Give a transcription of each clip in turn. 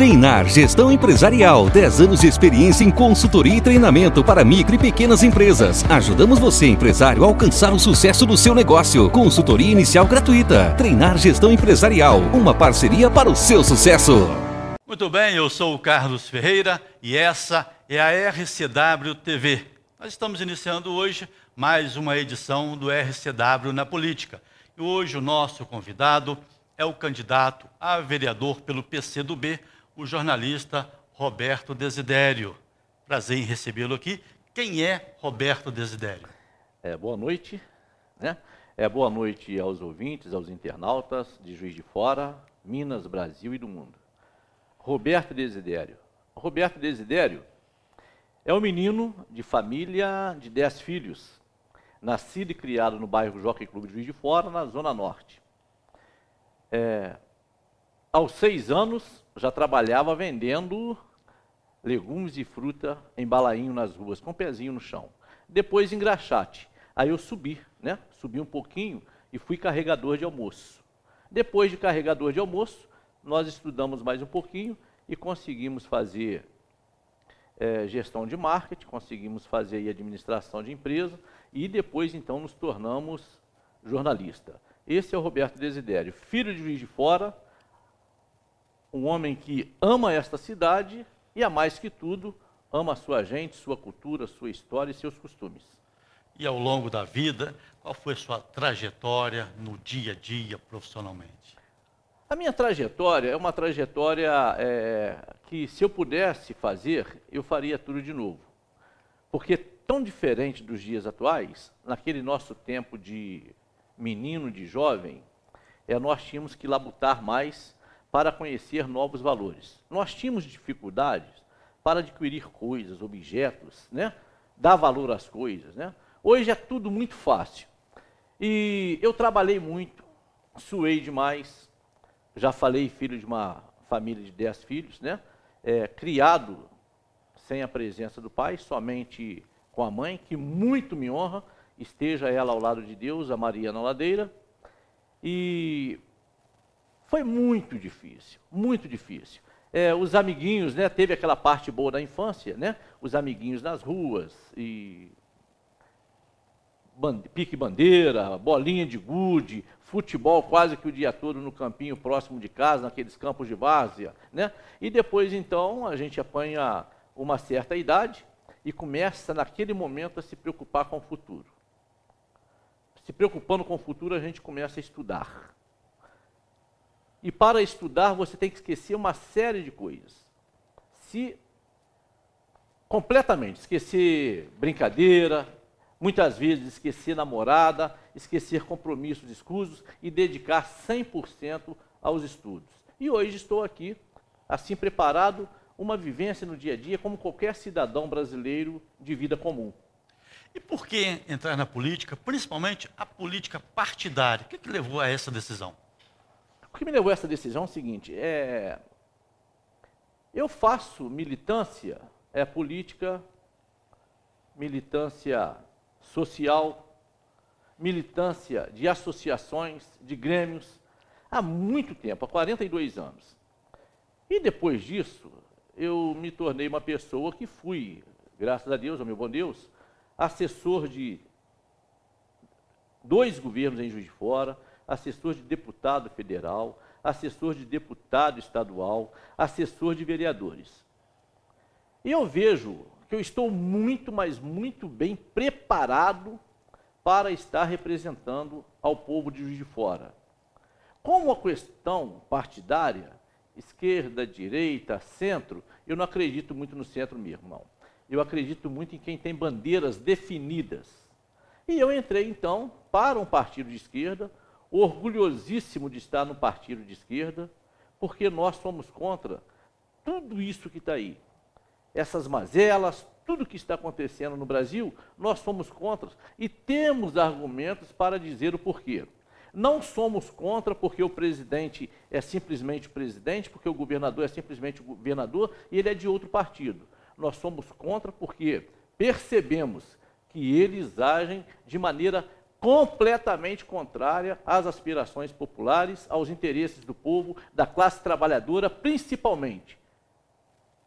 Treinar Gestão Empresarial. 10 anos de experiência em consultoria e treinamento para micro e pequenas empresas. Ajudamos você, empresário, a alcançar o sucesso do seu negócio. Consultoria inicial gratuita. Treinar Gestão Empresarial. Uma parceria para o seu sucesso. Muito bem, eu sou o Carlos Ferreira e essa é a RCW TV. Nós estamos iniciando hoje mais uma edição do RCW na Política. E hoje o nosso convidado é o candidato a vereador pelo PCdoB, o jornalista Roberto Desidério. Prazer em recebê-lo aqui. Quem é Roberto Desidério? É, boa noite. Né? É, boa noite aos ouvintes, aos internautas de Juiz de Fora, Minas, Brasil e do mundo. Roberto Desidério. Roberto Desidério é um menino de família de dez filhos, nascido e criado no bairro Jockey Clube de Juiz de Fora, na Zona Norte. É, aos seis anos, já trabalhava vendendo legumes e fruta em balainho nas ruas, com o pezinho no chão. Depois engraxate. Aí eu subi, né? Subi um pouquinho e fui carregador de almoço. Depois de carregador de almoço, nós estudamos mais um pouquinho e conseguimos fazer é, gestão de marketing, conseguimos fazer administração de empresa e depois então nos tornamos jornalista. Esse é o Roberto Desidério, filho de Juiz de Fora, um homem que ama esta cidade e, a mais que tudo, ama a sua gente, sua cultura, sua história e seus costumes. E ao longo da vida, qual foi a sua trajetória no dia a dia, profissionalmente? A minha trajetória é uma trajetória é, que, se eu pudesse fazer, eu faria tudo de novo. Porque, tão diferente dos dias atuais, naquele nosso tempo de menino, de jovem, é, nós tínhamos que labutar mais para conhecer novos valores. Nós tínhamos dificuldades para adquirir coisas, objetos, né? dar valor às coisas. Né? Hoje é tudo muito fácil. E eu trabalhei muito, suei demais. Já falei, filho de uma família de dez filhos, né? É, criado sem a presença do pai, somente com a mãe, que muito me honra, esteja ela ao lado de Deus, a Maria na ladeira. E foi muito difícil, muito difícil. É, os amiguinhos, né, teve aquela parte boa da infância, né, os amiguinhos nas ruas, e bande, pique bandeira, bolinha de gude, futebol quase que o dia todo no campinho próximo de casa, naqueles campos de várzea, né? E depois então a gente apanha uma certa idade e começa naquele momento a se preocupar com o futuro. Se preocupando com o futuro, a gente começa a estudar. E para estudar, você tem que esquecer uma série de coisas. Se completamente esquecer brincadeira, muitas vezes esquecer namorada, esquecer compromissos escusos e dedicar 100% aos estudos. E hoje estou aqui, assim preparado, uma vivência no dia a dia como qualquer cidadão brasileiro de vida comum. E por que entrar na política, principalmente a política partidária? O que, que levou a essa decisão? Que me levou a essa decisão é o seguinte: é, eu faço militância é, política, militância social, militância de associações, de grêmios, há muito tempo, há 42 anos. E depois disso, eu me tornei uma pessoa que fui, graças a Deus, ao meu bom Deus, assessor de dois governos em Juiz de Fora, assessor de deputado federal, assessor de deputado estadual, assessor de vereadores. E eu vejo que eu estou muito, mas muito bem preparado para estar representando ao povo de Juiz de Fora. Como a questão partidária, esquerda, direita, centro, eu não acredito muito no centro mesmo, não. Eu acredito muito em quem tem bandeiras definidas. E eu entrei, então, para um partido de esquerda, orgulhosíssimo de estar no partido de esquerda, porque nós somos contra tudo isso que está aí. Essas mazelas, tudo que está acontecendo no Brasil, nós somos contra e temos argumentos para dizer o porquê. Não somos contra porque o presidente é simplesmente presidente, porque o governador é simplesmente o governador e ele é de outro partido. Nós somos contra porque percebemos que eles agem de maneira completamente contrária às aspirações populares, aos interesses do povo, da classe trabalhadora, principalmente.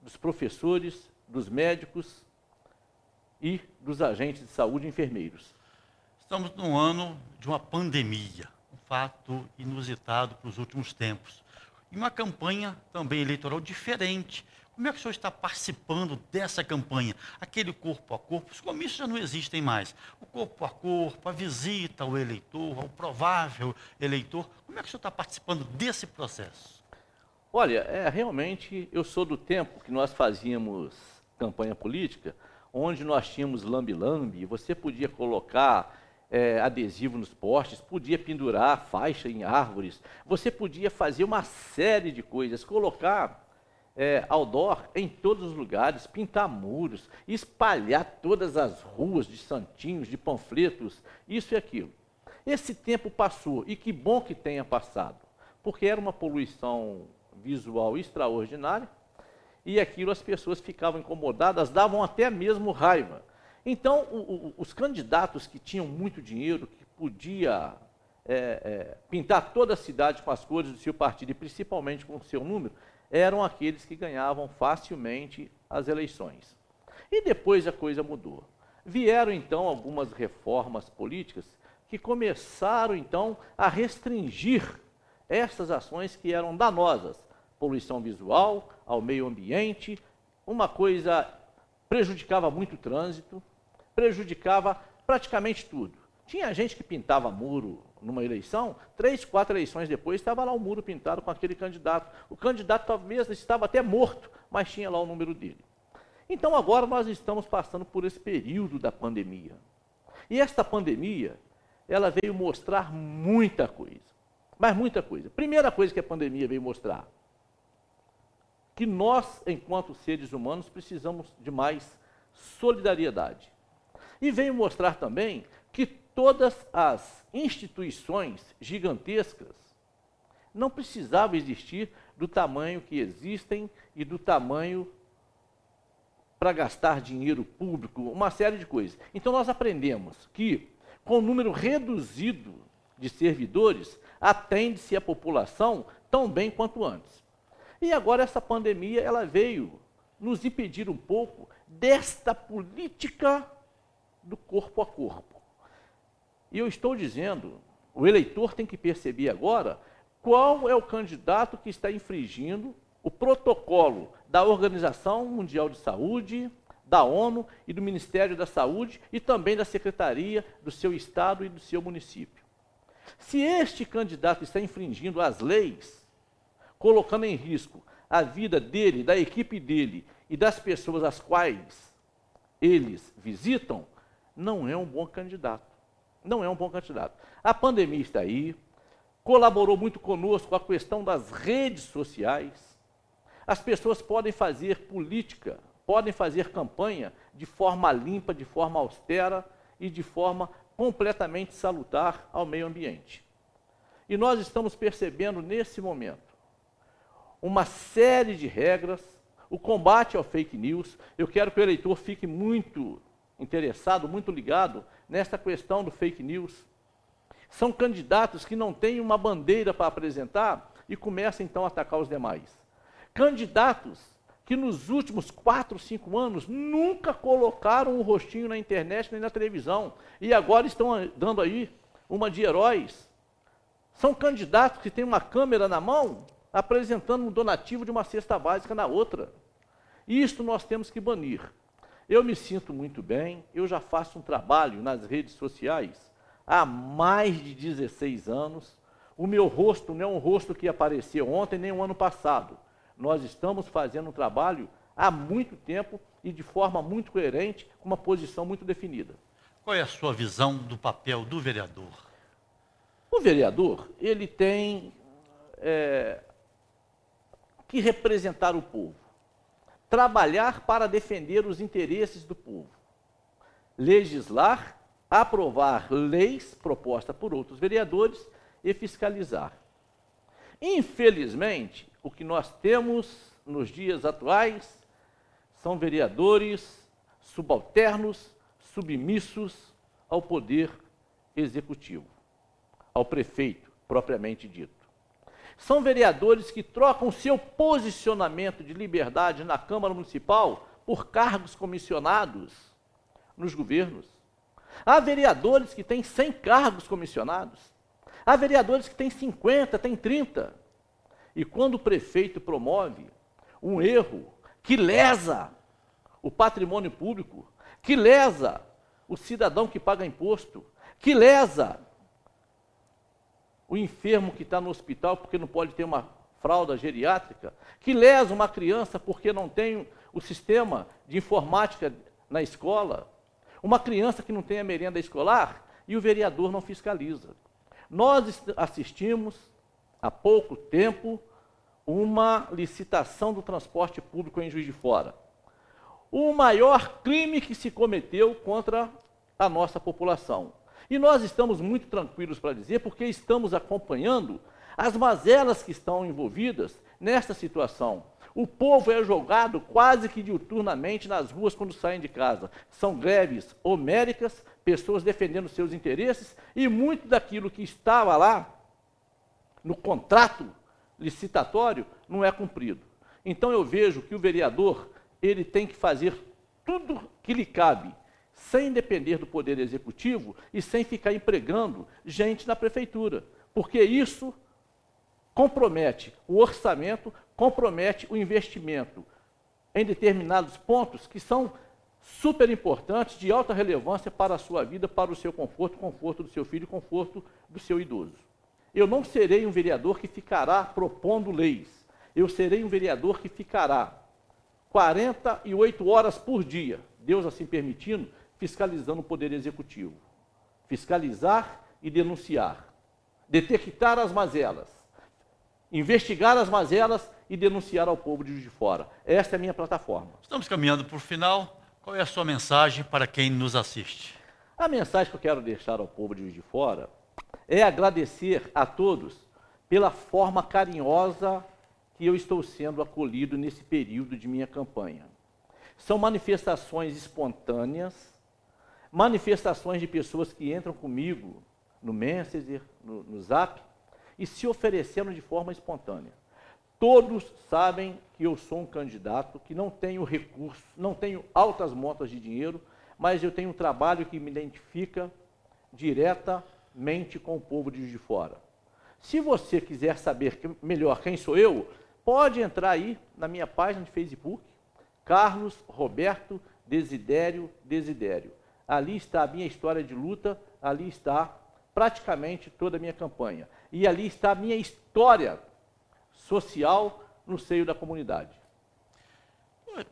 dos professores, dos médicos e dos agentes de saúde e enfermeiros. Estamos num ano de uma pandemia, um fato inusitado para os últimos tempos. E uma campanha também eleitoral diferente. Como é que o senhor está participando dessa campanha? Aquele corpo a corpo, os comícios já não existem mais. O corpo a corpo, a visita ao eleitor, ao provável eleitor. Como é que o senhor está participando desse processo? Olha, é, realmente eu sou do tempo que nós fazíamos campanha política, onde nós tínhamos lambi-lambi, você podia colocar é, adesivo nos postes, podia pendurar faixa em árvores, você podia fazer uma série de coisas, colocar é, outdoor em todos os lugares, pintar muros, espalhar todas as ruas de santinhos, de panfletos, isso e aquilo. Esse tempo passou e que bom que tenha passado, porque era uma poluição visual extraordinária e aquilo as pessoas ficavam incomodadas, davam até mesmo raiva. Então, o, o, os candidatos que tinham muito dinheiro, que podia é, é, pintar toda a cidade com as cores do seu partido e principalmente com o seu número, eram aqueles que ganhavam facilmente as eleições. E depois a coisa mudou. Vieram então algumas reformas políticas que começaram então a restringir essas ações que eram danosas, poluição visual, ao meio ambiente, uma coisa prejudicava muito o trânsito, prejudicava praticamente tudo. Tinha gente que pintava muro numa eleição, três, quatro eleições depois estava lá o muro pintado com aquele candidato. O candidato talvez estava até morto, mas tinha lá o número dele. Então agora nós estamos passando por esse período da pandemia. E esta pandemia, ela veio mostrar muita coisa. Mas muita coisa. Primeira coisa que a pandemia veio mostrar, que nós, enquanto seres humanos, precisamos de mais solidariedade. E veio mostrar também que todas as instituições gigantescas não precisavam existir do tamanho que existem e do tamanho para gastar dinheiro público, uma série de coisas. Então nós aprendemos que com um número reduzido de servidores, atende-se a população tão bem quanto antes. E agora essa pandemia ela veio nos impedir um pouco desta política do corpo a corpo. E eu estou dizendo, o eleitor tem que perceber agora qual é o candidato que está infringindo o protocolo da Organização Mundial de Saúde, da ONU e do Ministério da Saúde e também da Secretaria do seu estado e do seu município. Se este candidato está infringindo as leis, colocando em risco a vida dele, da equipe dele e das pessoas às quais eles visitam, não é um bom candidato. Não é um bom candidato. A pandemia está aí, colaborou muito conosco a questão das redes sociais. As pessoas podem fazer política, podem fazer campanha de forma limpa, de forma austera e de forma completamente salutar ao meio ambiente. E nós estamos percebendo nesse momento uma série de regras, o combate ao fake news. Eu quero que o eleitor fique muito interessado, muito ligado nesta questão do fake news. São candidatos que não têm uma bandeira para apresentar e começam então a atacar os demais. Candidatos que nos últimos quatro, cinco anos nunca colocaram um rostinho na internet nem na televisão e agora estão dando aí uma de heróis. São candidatos que têm uma câmera na mão apresentando um donativo de uma cesta básica na outra. Isto nós temos que banir. Eu me sinto muito bem, eu já faço um trabalho nas redes sociais há mais de 16 anos. O meu rosto não é um rosto que apareceu ontem nem o um ano passado. Nós estamos fazendo um trabalho há muito tempo e de forma muito coerente, com uma posição muito definida. Qual é a sua visão do papel do vereador? O vereador, ele tem é, que representar o povo trabalhar para defender os interesses do povo, legislar, aprovar leis propostas por outros vereadores e fiscalizar. Infelizmente, o que nós temos nos dias atuais são vereadores subalternos, submissos ao poder executivo, ao prefeito propriamente dito. São vereadores que trocam seu posicionamento de liberdade na Câmara Municipal por cargos comissionados nos governos. Há vereadores que têm 100 cargos comissionados. Há vereadores que têm 50, têm 30. E quando o prefeito promove um erro que lesa o patrimônio público, que lesa o cidadão que paga imposto, que lesa o enfermo que está no hospital porque não pode ter uma fralda geriátrica, que lesa uma criança porque não tem o sistema de informática na escola, uma criança que não tem a merenda escolar e o vereador não fiscaliza. Nós assistimos há pouco tempo uma licitação do transporte público em Juiz de Fora. O maior crime que se cometeu contra a nossa população. E nós estamos muito tranquilos para dizer, porque estamos acompanhando as mazelas que estão envolvidas nesta situação. O povo é jogado quase que diuturnamente nas ruas quando saem de casa. São greves homéricas, pessoas defendendo seus interesses e muito daquilo que estava lá no contrato licitatório não é cumprido. Então eu vejo que o vereador ele tem que fazer tudo que lhe cabe, sem depender do poder executivo e sem ficar empregando gente na prefeitura, porque isso compromete o orçamento, compromete o investimento em determinados pontos que são super importantes, de alta relevância para a sua vida, para o seu conforto, conforto do seu filho, conforto do seu idoso. Eu não serei um vereador que ficará propondo leis. Eu serei um vereador que ficará 48 horas por dia, Deus assim permitindo, fiscalizando o poder executivo. Fiscalizar e denunciar. Detectar as mazelas. Investigar as mazelas e denunciar ao povo de Juiz de Fora. Esta é a minha plataforma. Estamos caminhando para o final. Qual é a sua mensagem para quem nos assiste? A mensagem que eu quero deixar ao povo de Juiz de Fora é agradecer a todos pela forma carinhosa que eu estou sendo acolhido nesse período de minha campanha. São manifestações espontâneas, manifestações de pessoas que entram comigo no Messenger, no, no Zap, e se oferecendo de forma espontânea. Todos sabem que eu sou um candidato que não tenho recursos, não tenho altas montas de dinheiro, mas eu tenho um trabalho que me identifica diretamente com o povo de Juiz de Fora. Se você quiser saber melhor quem sou eu, pode entrar aí na minha página de Facebook, Carlos Roberto Desidério Desidério. Ali está a minha história de luta, ali está praticamente toda a minha campanha. E ali está a minha história social no seio da comunidade.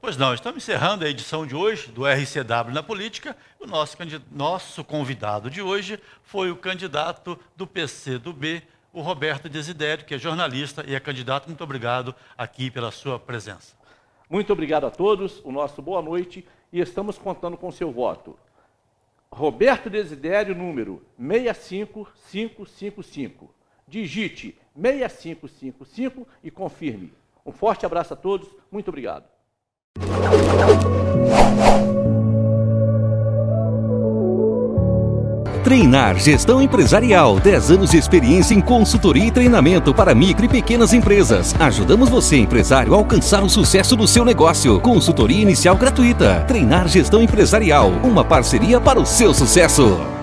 Pois não, estamos encerrando a edição de hoje do RCW na Política. O nosso, nosso convidado de hoje foi o candidato do PC do B, o Roberto Desidério, que é jornalista e é candidato. Muito obrigado aqui pela sua presença. Muito obrigado a todos, o nosso boa noite e estamos contando com seu voto. Roberto Desidério, número 65555. Digite 6555 e confirme. Um forte abraço a todos, muito obrigado. Treinar Gestão Empresarial. 10 anos de experiência em consultoria e treinamento para micro e pequenas empresas. Ajudamos você, empresário, a alcançar o sucesso do seu negócio. Consultoria inicial gratuita. Treinar Gestão Empresarial. Uma parceria para o seu sucesso.